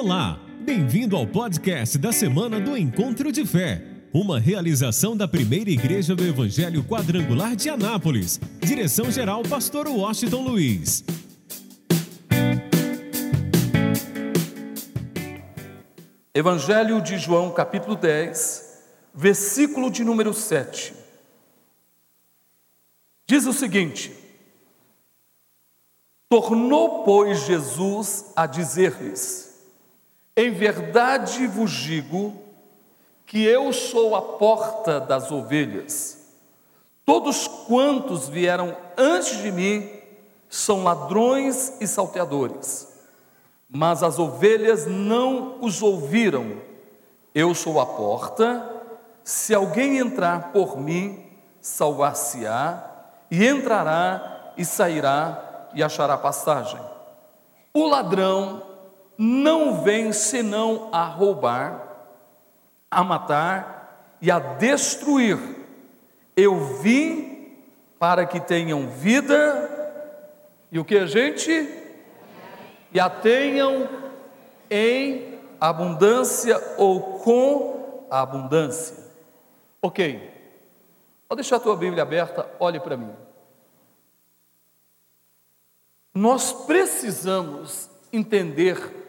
Olá, bem-vindo ao podcast da semana do Encontro de Fé, uma realização da primeira igreja do Evangelho Quadrangular de Anápolis. Direção-geral, Pastor Washington Luiz. Evangelho de João, capítulo 10, versículo de número 7. Diz o seguinte: Tornou, pois, Jesus a dizer-lhes: em verdade vos digo que eu sou a porta das ovelhas. Todos quantos vieram antes de mim são ladrões e salteadores, mas as ovelhas não os ouviram. Eu sou a porta, se alguém entrar por mim, salvar-se-á, e entrará e sairá e achará passagem. O ladrão não vem senão a roubar, a matar e a destruir. Eu vim para que tenham vida e o que a gente e a tenham em abundância ou com abundância. Ok, pode deixar a tua Bíblia aberta, olhe para mim. Nós precisamos entender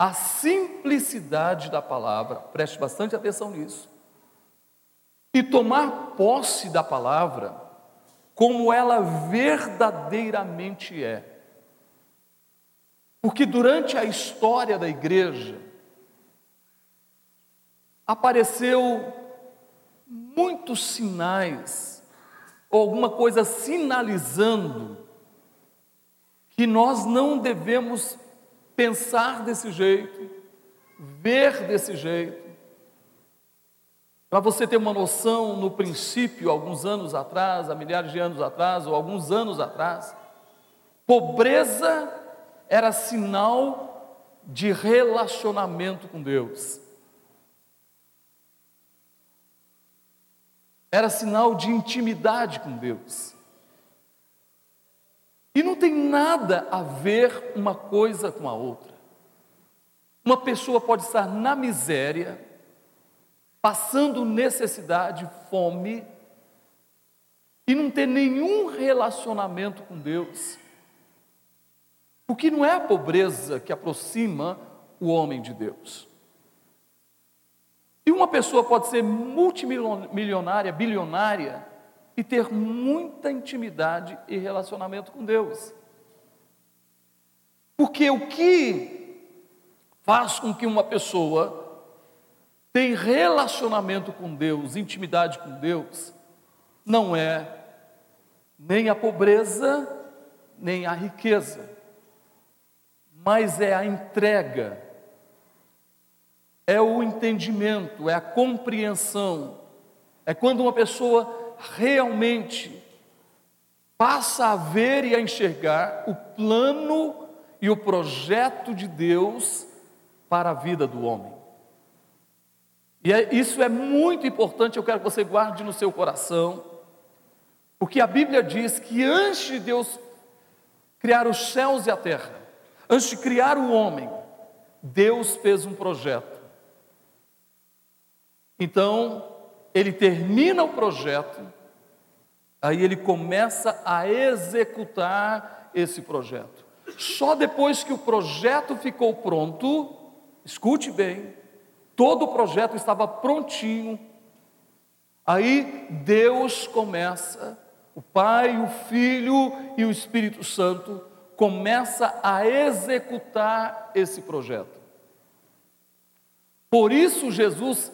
a simplicidade da palavra, preste bastante atenção nisso, e tomar posse da palavra como ela verdadeiramente é. Porque durante a história da igreja, apareceu muitos sinais, ou alguma coisa sinalizando que nós não devemos pensar desse jeito, ver desse jeito. Para você ter uma noção, no princípio, alguns anos atrás, há milhares de anos atrás, ou alguns anos atrás, pobreza era sinal de relacionamento com Deus. Era sinal de intimidade com Deus. E não tem nada a ver uma coisa com a outra. Uma pessoa pode estar na miséria, passando necessidade, fome, e não ter nenhum relacionamento com Deus. Porque não é a pobreza que aproxima o homem de Deus. E uma pessoa pode ser multimilionária, bilionária, e ter muita intimidade e relacionamento com Deus. Porque o que faz com que uma pessoa tenha relacionamento com Deus, intimidade com Deus, não é nem a pobreza, nem a riqueza, mas é a entrega, é o entendimento, é a compreensão, é quando uma pessoa realmente passa a ver e a enxergar o plano e o projeto de Deus para a vida do homem. E é, isso é muito importante, eu quero que você guarde no seu coração, porque a Bíblia diz que antes de Deus criar os céus e a terra, antes de criar o homem, Deus fez um projeto. Então, ele termina o projeto, aí ele começa a executar esse projeto. Só depois que o projeto ficou pronto, escute bem, todo o projeto estava prontinho, aí Deus começa, o Pai, o Filho e o Espírito Santo começa a executar esse projeto. Por isso Jesus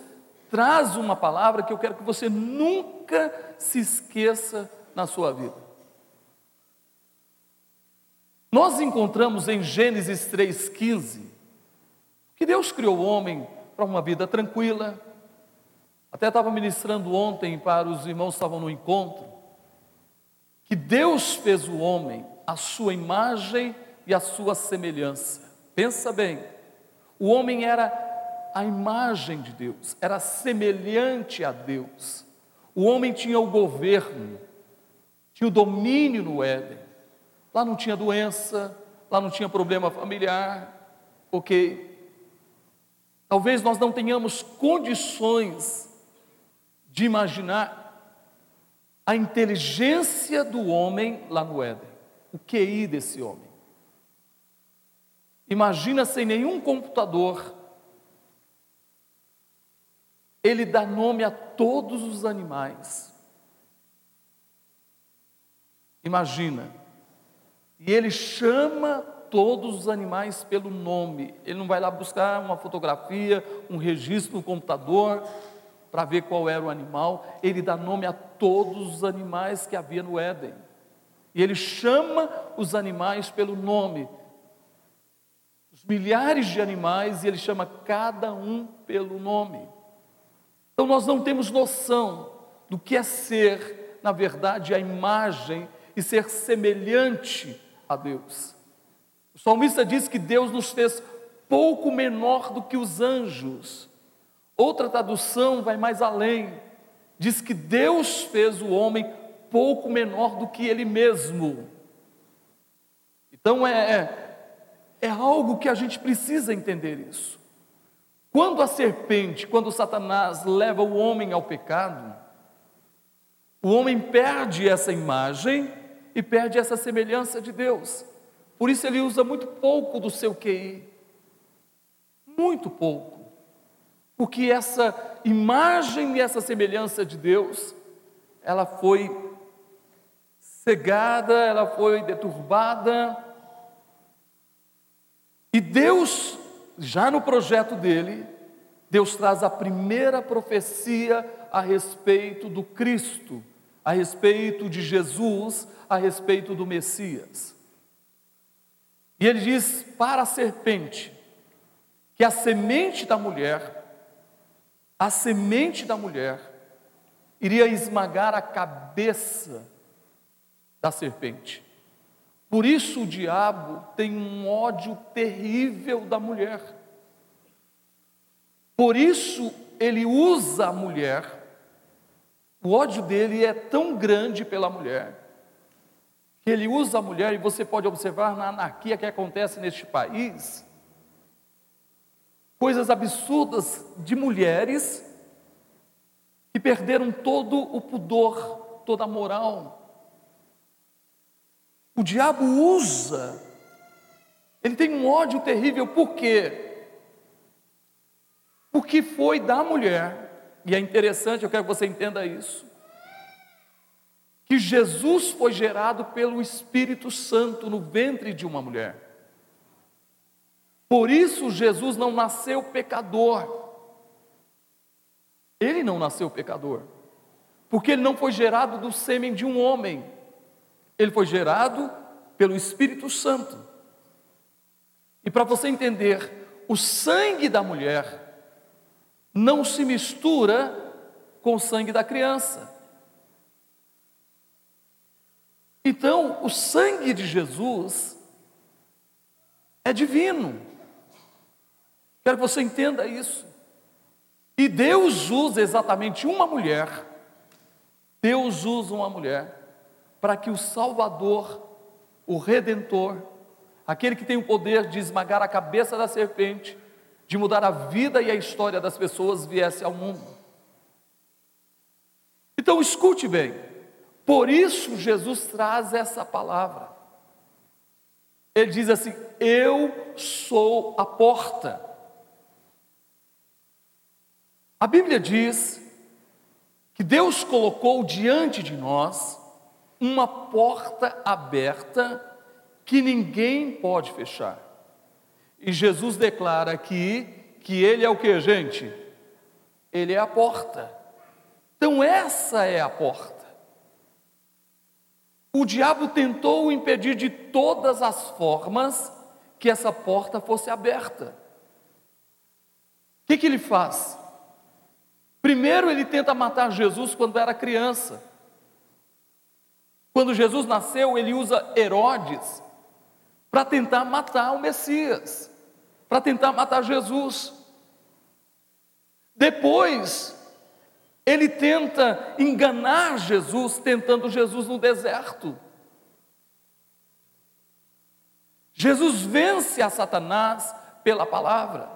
traz uma palavra que eu quero que você nunca se esqueça na sua vida. Nós encontramos em Gênesis 3,15 que Deus criou o homem para uma vida tranquila. Até estava ministrando ontem para os irmãos que estavam no encontro, que Deus fez o homem à sua imagem e à sua semelhança. Pensa bem, o homem era a imagem de Deus, era semelhante a Deus. O homem tinha o governo, tinha o domínio no Éden. Lá não tinha doença, lá não tinha problema familiar, ok? Talvez nós não tenhamos condições de imaginar a inteligência do homem lá no Éden, o QI desse homem. Imagina sem nenhum computador, ele dá nome a todos os animais. Imagina, e ele chama todos os animais pelo nome. Ele não vai lá buscar uma fotografia, um registro no computador para ver qual era o animal. Ele dá nome a todos os animais que havia no Éden. E ele chama os animais pelo nome. Os milhares de animais, e ele chama cada um pelo nome. Então nós não temos noção do que é ser, na verdade, a imagem e ser semelhante a Deus. O salmista diz que Deus nos fez pouco menor do que os anjos. Outra tradução vai mais além, diz que Deus fez o homem pouco menor do que ele mesmo. Então é, é, é algo que a gente precisa entender isso. Quando a serpente, quando Satanás leva o homem ao pecado, o homem perde essa imagem e perde essa semelhança de Deus. Por isso ele usa muito pouco do seu QI. Muito pouco. Porque essa imagem e essa semelhança de Deus, ela foi cegada, ela foi deturbada. E Deus, já no projeto dele, Deus traz a primeira profecia a respeito do Cristo, a respeito de Jesus, a respeito do Messias. E ele diz para a serpente que a semente da mulher, a semente da mulher, iria esmagar a cabeça da serpente. Por isso o diabo tem um ódio terrível da mulher. Por isso ele usa a mulher. O ódio dele é tão grande pela mulher que ele usa a mulher, e você pode observar na anarquia que acontece neste país, coisas absurdas de mulheres que perderam todo o pudor, toda a moral. O diabo usa, ele tem um ódio terrível, por quê? Porque foi da mulher, e é interessante, eu quero que você entenda isso que Jesus foi gerado pelo Espírito Santo no ventre de uma mulher. Por isso Jesus não nasceu pecador. Ele não nasceu pecador, porque ele não foi gerado do sêmen de um homem. Ele foi gerado pelo Espírito Santo. E para você entender, o sangue da mulher não se mistura com o sangue da criança. Então, o sangue de Jesus é divino. Quero que você entenda isso. E Deus usa exatamente uma mulher, Deus usa uma mulher, para que o Salvador, o Redentor, aquele que tem o poder de esmagar a cabeça da serpente, de mudar a vida e a história das pessoas, viesse ao mundo. Então escute bem. Por isso Jesus traz essa palavra. Ele diz assim: Eu sou a porta. A Bíblia diz que Deus colocou diante de nós uma porta aberta que ninguém pode fechar. E Jesus declara aqui que Ele é o que, gente? Ele é a porta. Então, essa é a porta. O diabo tentou impedir de todas as formas que essa porta fosse aberta. O que, que ele faz? Primeiro, ele tenta matar Jesus quando era criança. Quando Jesus nasceu, ele usa Herodes para tentar matar o Messias, para tentar matar Jesus. Depois, ele tenta enganar Jesus, tentando Jesus no deserto. Jesus vence a Satanás pela palavra.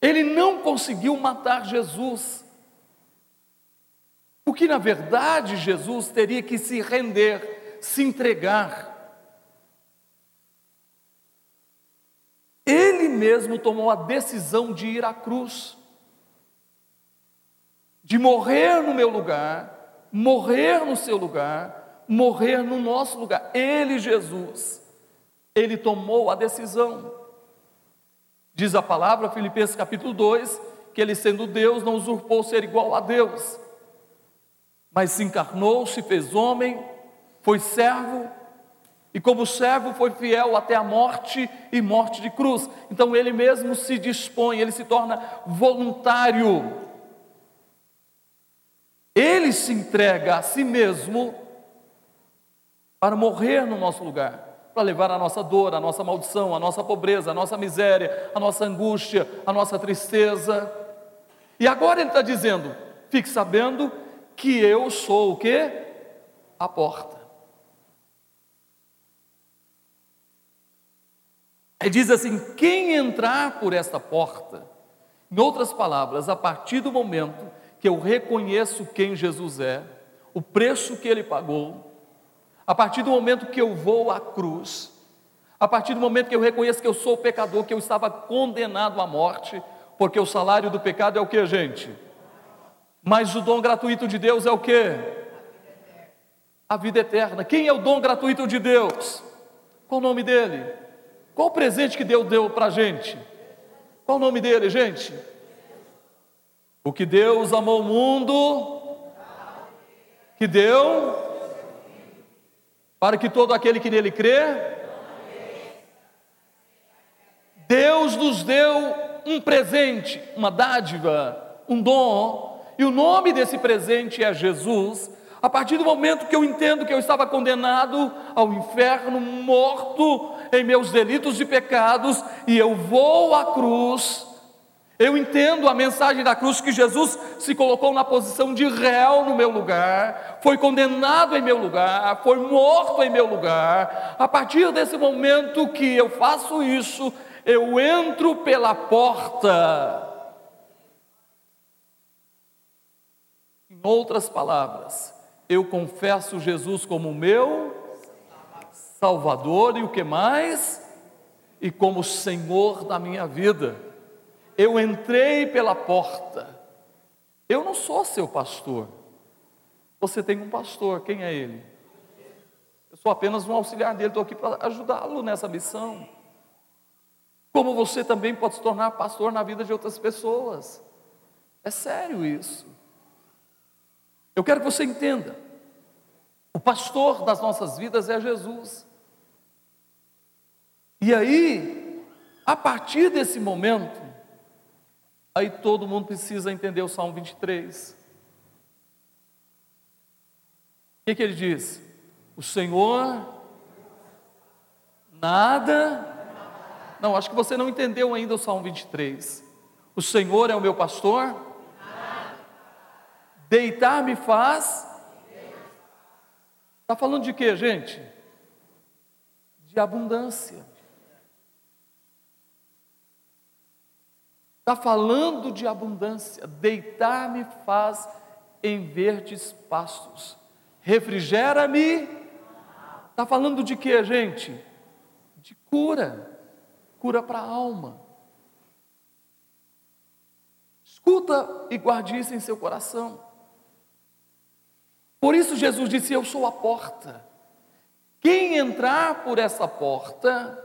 Ele não conseguiu matar Jesus, porque na verdade Jesus teria que se render, se entregar. Ele mesmo tomou a decisão de ir à cruz, de morrer no meu lugar, morrer no seu lugar, morrer no nosso lugar. Ele, Jesus, ele tomou a decisão. Diz a palavra, Filipenses capítulo 2, que ele, sendo Deus, não usurpou ser igual a Deus, mas se encarnou, se fez homem, foi servo e como servo foi fiel até a morte e morte de cruz. Então ele mesmo se dispõe, ele se torna voluntário. Ele se entrega a si mesmo para morrer no nosso lugar, para levar a nossa dor, a nossa maldição, a nossa pobreza, a nossa miséria, a nossa angústia, a nossa tristeza. E agora ele está dizendo: fique sabendo que eu sou o que? A porta. Ele diz assim: quem entrar por esta porta, em outras palavras, a partir do momento que eu reconheço quem Jesus é, o preço que ele pagou, a partir do momento que eu vou à cruz, a partir do momento que eu reconheço que eu sou pecador, que eu estava condenado à morte, porque o salário do pecado é o que, gente? Mas o dom gratuito de Deus é o que? A vida eterna. Quem é o dom gratuito de Deus? Qual o nome dele? Qual o presente que Deus deu para a gente? Qual o nome dele, gente? O que Deus amou o mundo, que deu, para que todo aquele que nele crê, Deus nos deu um presente, uma dádiva, um dom, e o nome desse presente é Jesus. A partir do momento que eu entendo que eu estava condenado ao inferno, morto, em meus delitos e pecados, e eu vou à cruz. Eu entendo a mensagem da cruz que Jesus se colocou na posição de réu no meu lugar, foi condenado em meu lugar, foi morto em meu lugar. A partir desse momento que eu faço isso, eu entro pela porta. Outras palavras, eu confesso Jesus como meu Salvador e o que mais? E como Senhor da minha vida. Eu entrei pela porta. Eu não sou seu pastor. Você tem um pastor, quem é ele? Eu sou apenas um auxiliar dele, estou aqui para ajudá-lo nessa missão. Como você também pode se tornar pastor na vida de outras pessoas. É sério isso. Eu quero que você entenda. O pastor das nossas vidas é Jesus. E aí, a partir desse momento, aí todo mundo precisa entender o Salmo 23. O que, que ele diz? O Senhor nada. Não, acho que você não entendeu ainda o Salmo 23. O Senhor é o meu pastor. Deitar me faz. Está falando de quê, gente? De abundância. Está falando de abundância. Deitar-me faz em verdes pastos. Refrigera-me. Está falando de quê, gente? De cura. Cura para a alma. Escuta e guarde isso em seu coração. Por isso Jesus disse: Eu sou a porta. Quem entrar por essa porta,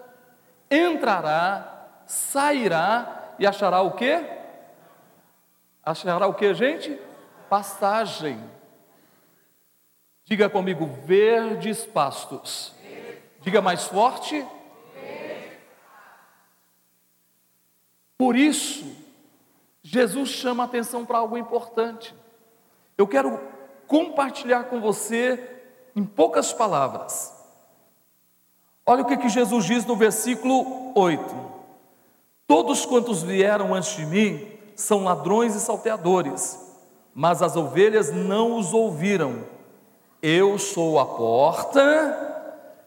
entrará, sairá e achará o quê? Achará o quê, gente? Pastagem. Diga comigo, verdes pastos. Diga mais forte. Por isso, Jesus chama atenção para algo importante. Eu quero compartilhar com você em poucas palavras. Olha o que, que Jesus diz no versículo 8. Todos quantos vieram antes de mim são ladrões e salteadores, mas as ovelhas não os ouviram. Eu sou a porta,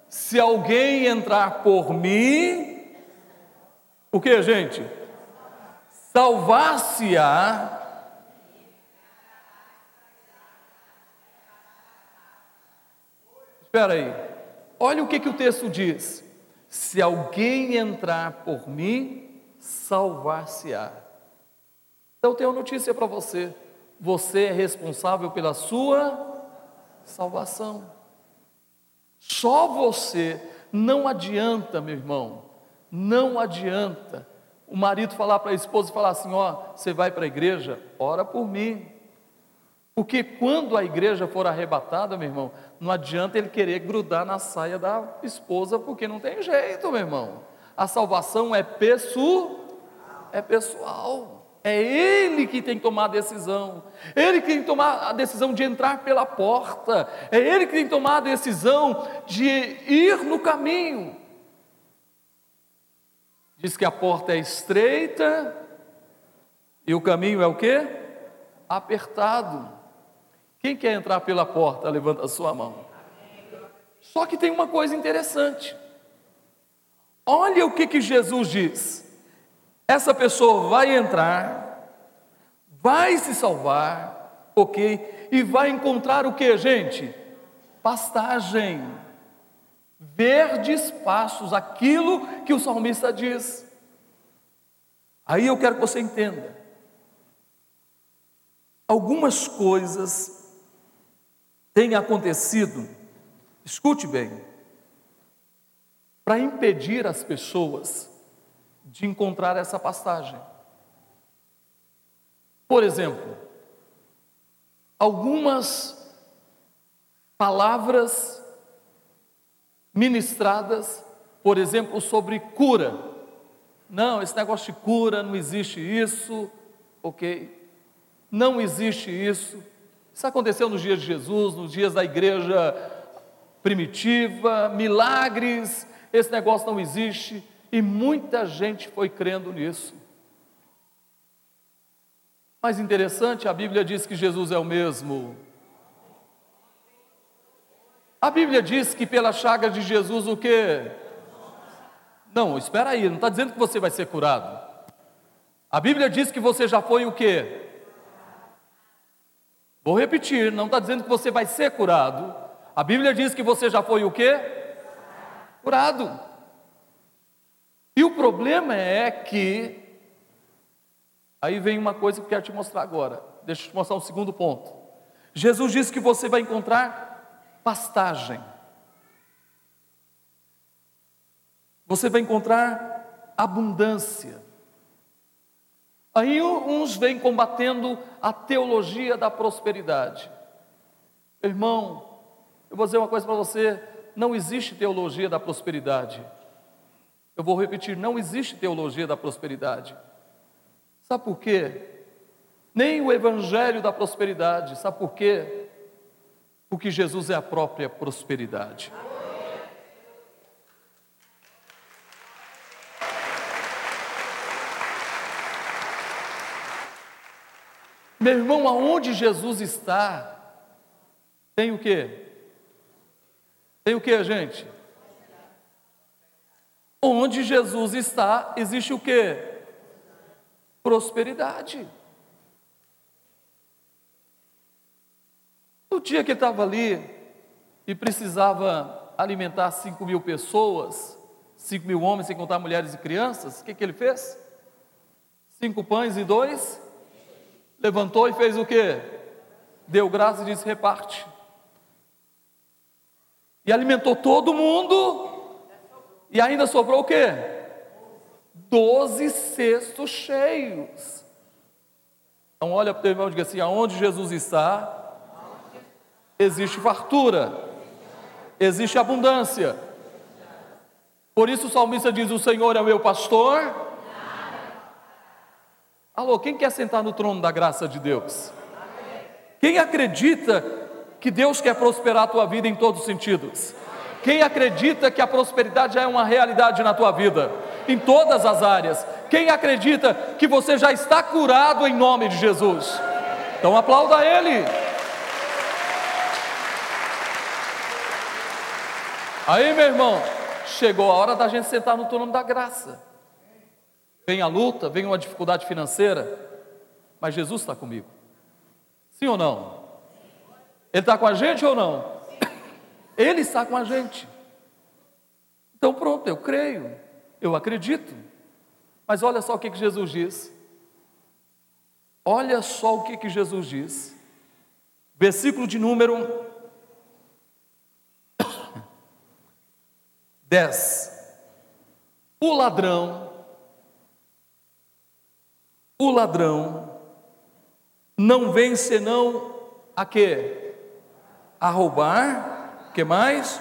Se alguém entrar por mim, o que, gente? Salvar-se-á. Espera aí, olha o que, que o texto diz: se alguém entrar por mim, salvar-se-á. Então, eu tenho uma notícia para você: você é responsável pela sua salvação. Só você, não adianta, meu irmão, não adianta o marido falar para a esposa e falar assim: ó, você vai para a igreja, ora por mim. Porque quando a igreja for arrebatada, meu irmão, não adianta ele querer grudar na saia da esposa, porque não tem jeito, meu irmão. A salvação é pessoal, é pessoal. É ele que tem que tomar a decisão. Ele que tem que tomar a decisão de entrar pela porta. É ele que tem que tomar a decisão de ir no caminho. Diz que a porta é estreita e o caminho é o quê? Apertado. Quem quer entrar pela porta, levanta a sua mão. Só que tem uma coisa interessante. Olha o que, que Jesus diz. Essa pessoa vai entrar, vai se salvar, ok? E vai encontrar o que, gente? Pastagem, verdes passos, aquilo que o salmista diz. Aí eu quero que você entenda. Algumas coisas têm acontecido, escute bem, para impedir as pessoas de encontrar essa pastagem. Por exemplo, algumas palavras ministradas, por exemplo, sobre cura. Não, esse negócio de cura, não existe isso, ok? Não existe isso. Isso aconteceu nos dias de Jesus, nos dias da igreja primitiva, milagres, esse negócio não existe. E muita gente foi crendo nisso. Mais interessante, a Bíblia diz que Jesus é o mesmo. A Bíblia diz que pela chaga de Jesus o quê? Não, espera aí, não está dizendo que você vai ser curado. A Bíblia diz que você já foi o quê? Vou repetir, não está dizendo que você vai ser curado. A Bíblia diz que você já foi o quê? Curado. E o problema é que. Aí vem uma coisa que eu quero te mostrar agora. Deixa eu te mostrar um segundo ponto. Jesus disse que você vai encontrar pastagem. Você vai encontrar abundância. Aí uns vêm combatendo a teologia da prosperidade. Irmão, eu vou dizer uma coisa para você: não existe teologia da prosperidade. Eu vou repetir: não existe teologia da prosperidade. Sabe por quê? Nem o evangelho da prosperidade. Sabe por quê? Porque Jesus é a própria prosperidade. Meu irmão, aonde Jesus está, tem o quê? Tem o quê, gente? Onde Jesus está, existe o que? Prosperidade. No dia que estava ali e precisava alimentar cinco mil pessoas, cinco mil homens, sem contar mulheres e crianças, o que, que ele fez? Cinco pães e dois, levantou e fez o que? Deu graça e disse: reparte. E alimentou todo mundo e ainda sobrou o quê? Doze cestos cheios. Então olha para o teu irmão e diga assim: aonde Jesus está, existe fartura, existe abundância. Por isso o salmista diz: O Senhor é o meu pastor. Alô, quem quer sentar no trono da graça de Deus? Quem acredita que Deus quer prosperar a tua vida em todos os sentidos? Quem acredita que a prosperidade já é uma realidade na tua vida, em todas as áreas? Quem acredita que você já está curado em nome de Jesus? Então aplauda Ele. Aí, meu irmão, chegou a hora da gente sentar no trono da graça. Vem a luta, vem uma dificuldade financeira, mas Jesus está comigo. Sim ou não? Ele está com a gente ou não? Ele está com a gente. Então pronto, eu creio, eu acredito. Mas olha só o que, que Jesus diz. Olha só o que, que Jesus diz. Versículo de número 10. O ladrão, o ladrão não vem senão a quê? A roubar, que mais?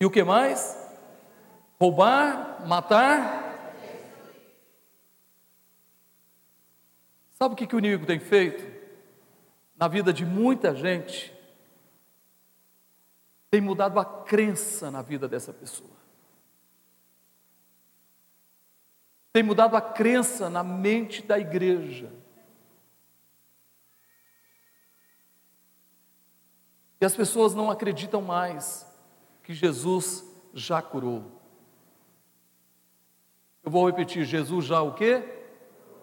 E o que mais? Roubar, matar. Sabe o que, que o inimigo tem feito? Na vida de muita gente, tem mudado a crença na vida dessa pessoa. Tem mudado a crença na mente da igreja. E as pessoas não acreditam mais que Jesus já curou. Eu vou repetir, Jesus já o quê?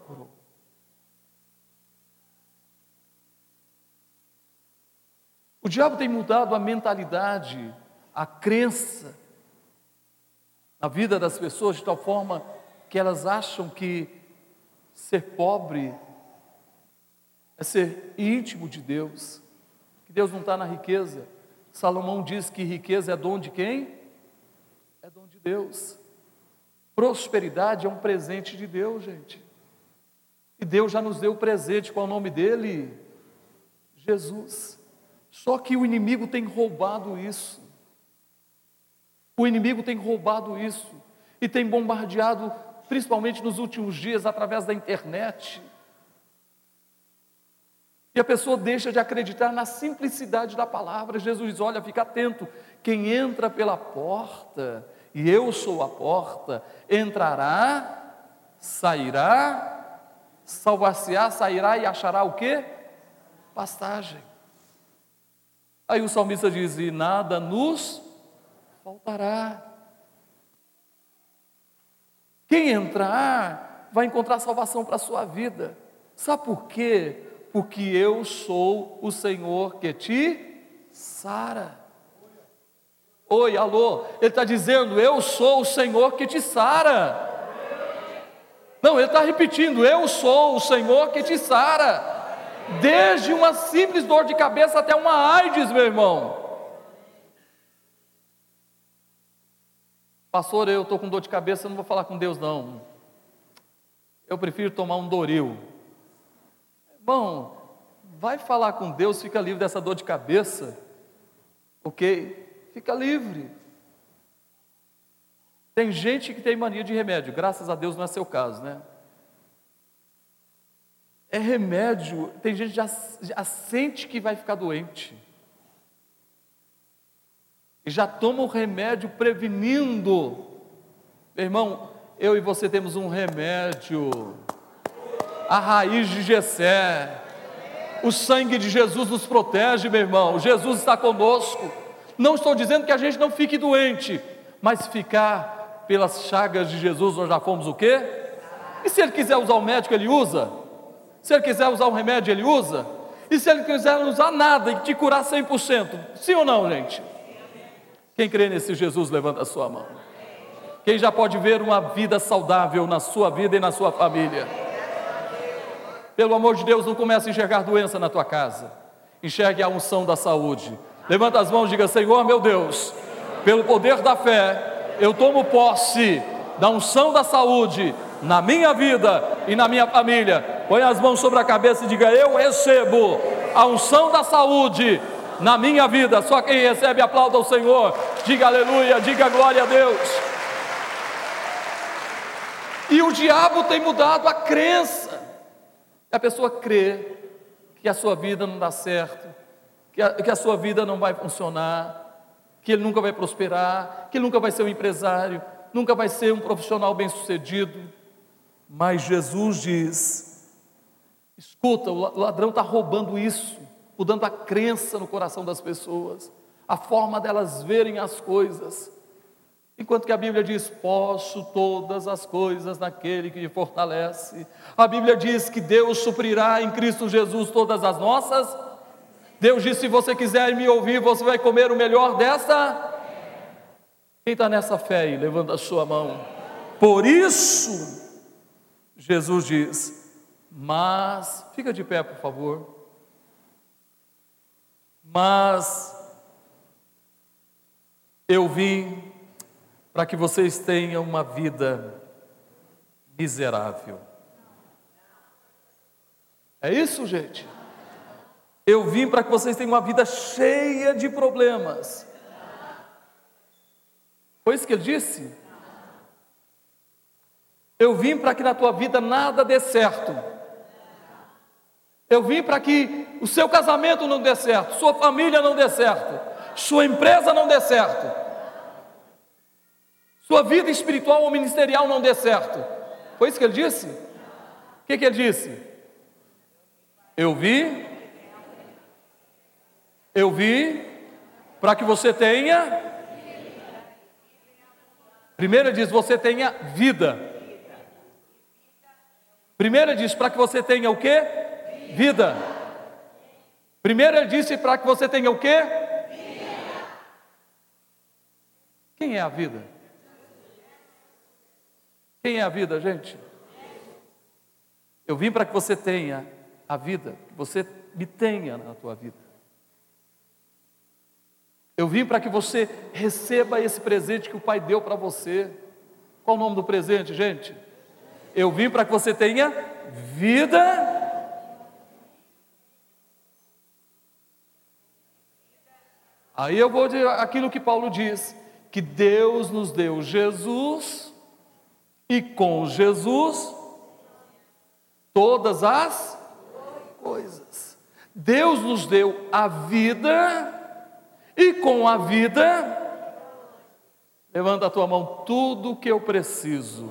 Curou. O diabo tem mudado a mentalidade, a crença na vida das pessoas de tal forma que elas acham que ser pobre é ser íntimo de Deus, que Deus não está na riqueza. Salomão diz que riqueza é dom de quem? É dom de Deus. Prosperidade é um presente de Deus, gente. E Deus já nos deu o presente, qual é o nome dele? Jesus. Só que o inimigo tem roubado isso. O inimigo tem roubado isso e tem bombardeado, principalmente nos últimos dias, através da internet. E a pessoa deixa de acreditar na simplicidade da palavra. Jesus Olha, fica atento, quem entra pela porta, e eu sou a porta, entrará, sairá, salvar-se-á, sairá e achará o que? Pastagem. Aí o salmista diz: E nada nos faltará. Quem entrar vai encontrar salvação para a sua vida. Sabe por quê? Porque eu sou o Senhor que te sara. Oi, alô, ele está dizendo: Eu sou o Senhor que te sara. Não, ele está repetindo: Eu sou o Senhor que te sara desde uma simples dor de cabeça até uma AIDS, meu irmão. Pastor, eu estou com dor de cabeça, não vou falar com Deus, não. Eu prefiro tomar um Doril. Bom, vai falar com Deus, fica livre dessa dor de cabeça, ok? Fica livre. Tem gente que tem mania de remédio, graças a Deus não é seu caso, né? é remédio, tem gente que já, já sente que vai ficar doente. Já toma o remédio prevenindo. Meu irmão, eu e você temos um remédio. A raiz de Gessé. O sangue de Jesus nos protege, meu irmão. Jesus está conosco. Não estou dizendo que a gente não fique doente, mas ficar pelas chagas de Jesus, nós já fomos o quê? E se ele quiser usar o médico, ele usa? Se ele quiser usar um remédio, ele usa. E se ele quiser usar nada e te curar 100%, sim ou não, gente? Quem crê nesse Jesus, levanta a sua mão. Quem já pode ver uma vida saudável na sua vida e na sua família? Pelo amor de Deus, não comece a enxergar doença na tua casa. Enxergue a unção da saúde. Levanta as mãos e diga: Senhor, meu Deus, pelo poder da fé, eu tomo posse da unção da saúde na minha vida e na minha família. Põe as mãos sobre a cabeça e diga: Eu recebo a unção da saúde na minha vida. Só quem recebe, aplauda ao Senhor. Diga aleluia, diga glória a Deus. E o diabo tem mudado a crença. A pessoa crê que a sua vida não dá certo, que a, que a sua vida não vai funcionar, que ele nunca vai prosperar, que ele nunca vai ser um empresário, nunca vai ser um profissional bem-sucedido. Mas Jesus diz: escuta, o ladrão está roubando isso, mudando a crença no coração das pessoas. A forma delas verem as coisas. Enquanto que a Bíblia diz: Posso todas as coisas naquele que me fortalece. A Bíblia diz que Deus suprirá em Cristo Jesus todas as nossas. Deus diz: Se você quiser me ouvir, você vai comer o melhor dessa. Quem está nessa fé aí? Levanta a sua mão. Por isso, Jesus diz: Mas, fica de pé, por favor. Mas eu vim para que vocês tenham uma vida miserável. É isso, gente? Eu vim para que vocês tenham uma vida cheia de problemas. Foi isso que ele disse? Eu vim para que na tua vida nada dê certo. Eu vim para que o seu casamento não dê certo, sua família não dê certo, sua empresa não dê certo, sua vida espiritual ou ministerial não dê certo. Foi isso que ele disse? O que, que ele disse? Eu vi, eu vi, para que você tenha. Primeiro ele diz: você tenha vida. Primeiro ele diz: para que você tenha o que? Vida. Primeiro ele disse: para que você tenha o que? Quem é a vida? Quem é a vida, gente? Eu vim para que você tenha a vida, que você me tenha na tua vida. Eu vim para que você receba esse presente que o Pai deu para você. Qual o nome do presente, gente? Eu vim para que você tenha vida. Aí eu vou dizer aquilo que Paulo diz: que Deus nos deu Jesus e com Jesus todas as coisas. Deus nos deu a vida e com a vida levanta a tua mão tudo que eu preciso.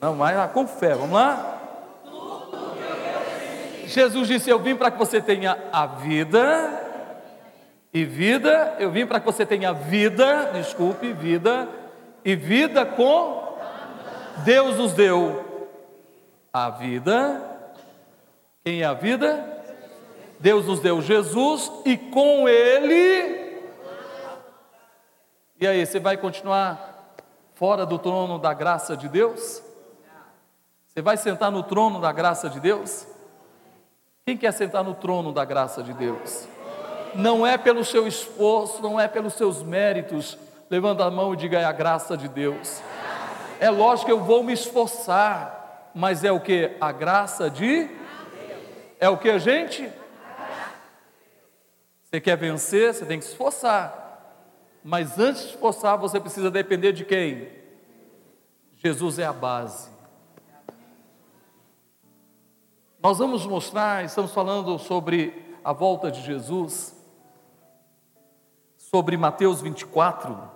Não, vai lá com fé, vamos lá? Jesus disse: Eu vim para que você tenha a vida, e vida, eu vim para que você tenha vida, desculpe, vida, e vida com Deus nos deu a vida. Quem é a vida? Deus nos deu Jesus e com Ele. E aí, você vai continuar fora do trono da graça de Deus? Você vai sentar no trono da graça de Deus? Quem quer sentar no trono da graça de Deus? Não é pelo seu esforço, não é pelos seus méritos. Levanta a mão e diga: é a graça de Deus. É lógico que eu vou me esforçar, mas é o que? A graça de. É o que, gente? Você quer vencer, você tem que se esforçar. Mas antes de esforçar, você precisa depender de quem? Jesus é a base. Nós vamos mostrar, estamos falando sobre a volta de Jesus, sobre Mateus 24.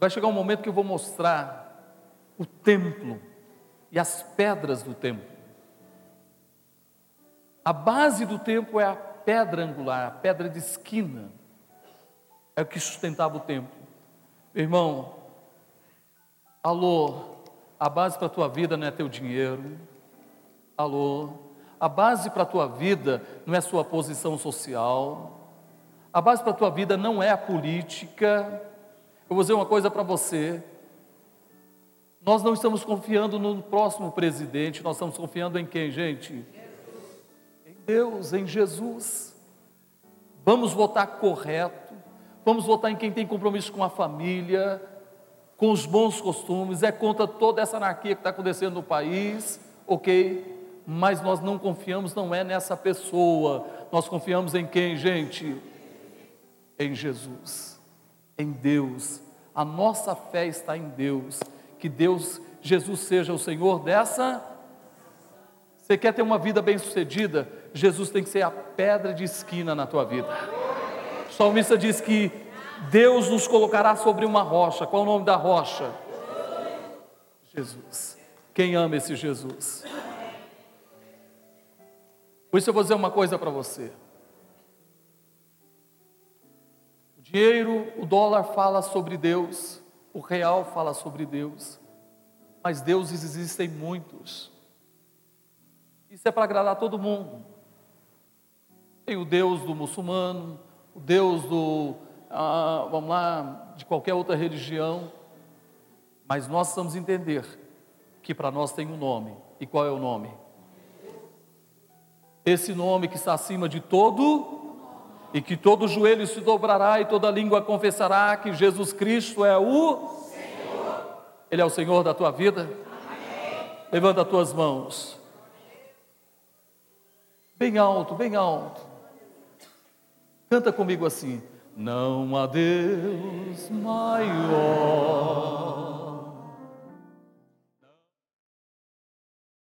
Vai chegar um momento que eu vou mostrar o templo e as pedras do templo. A base do templo é a pedra angular, a pedra de esquina. É o que sustentava o templo. Meu irmão, alô, a base para a tua vida não é teu dinheiro. Alô, a base para a tua vida não é sua posição social. A base para a tua vida não é a política. Eu vou dizer uma coisa para você. Nós não estamos confiando no próximo presidente, nós estamos confiando em quem, gente? Em Deus, em Jesus. Vamos votar correto, vamos votar em quem tem compromisso com a família, com os bons costumes, é contra toda essa anarquia que está acontecendo no país, ok? Mas nós não confiamos, não é nessa pessoa, nós confiamos em quem, gente? Em Jesus em Deus. A nossa fé está em Deus. Que Deus, Jesus seja o Senhor dessa. Você quer ter uma vida bem-sucedida? Jesus tem que ser a pedra de esquina na tua vida. O salmista diz que Deus nos colocará sobre uma rocha. Qual é o nome da rocha? Jesus. Quem ama esse Jesus? Por isso eu vou dizer uma coisa para você. Dinheiro, o dólar fala sobre Deus, o real fala sobre Deus, mas deuses existem muitos. Isso é para agradar todo mundo. Tem o Deus do muçulmano, o Deus do, ah, vamos lá, de qualquer outra religião, mas nós precisamos entender que para nós tem um nome. E qual é o nome? Esse nome que está acima de todo e que todo joelho se dobrará e toda língua confessará que Jesus Cristo é o Senhor. Ele é o Senhor da tua vida? Amém. Levanta as tuas mãos. Bem alto, bem alto. Canta comigo assim: Não há Deus maior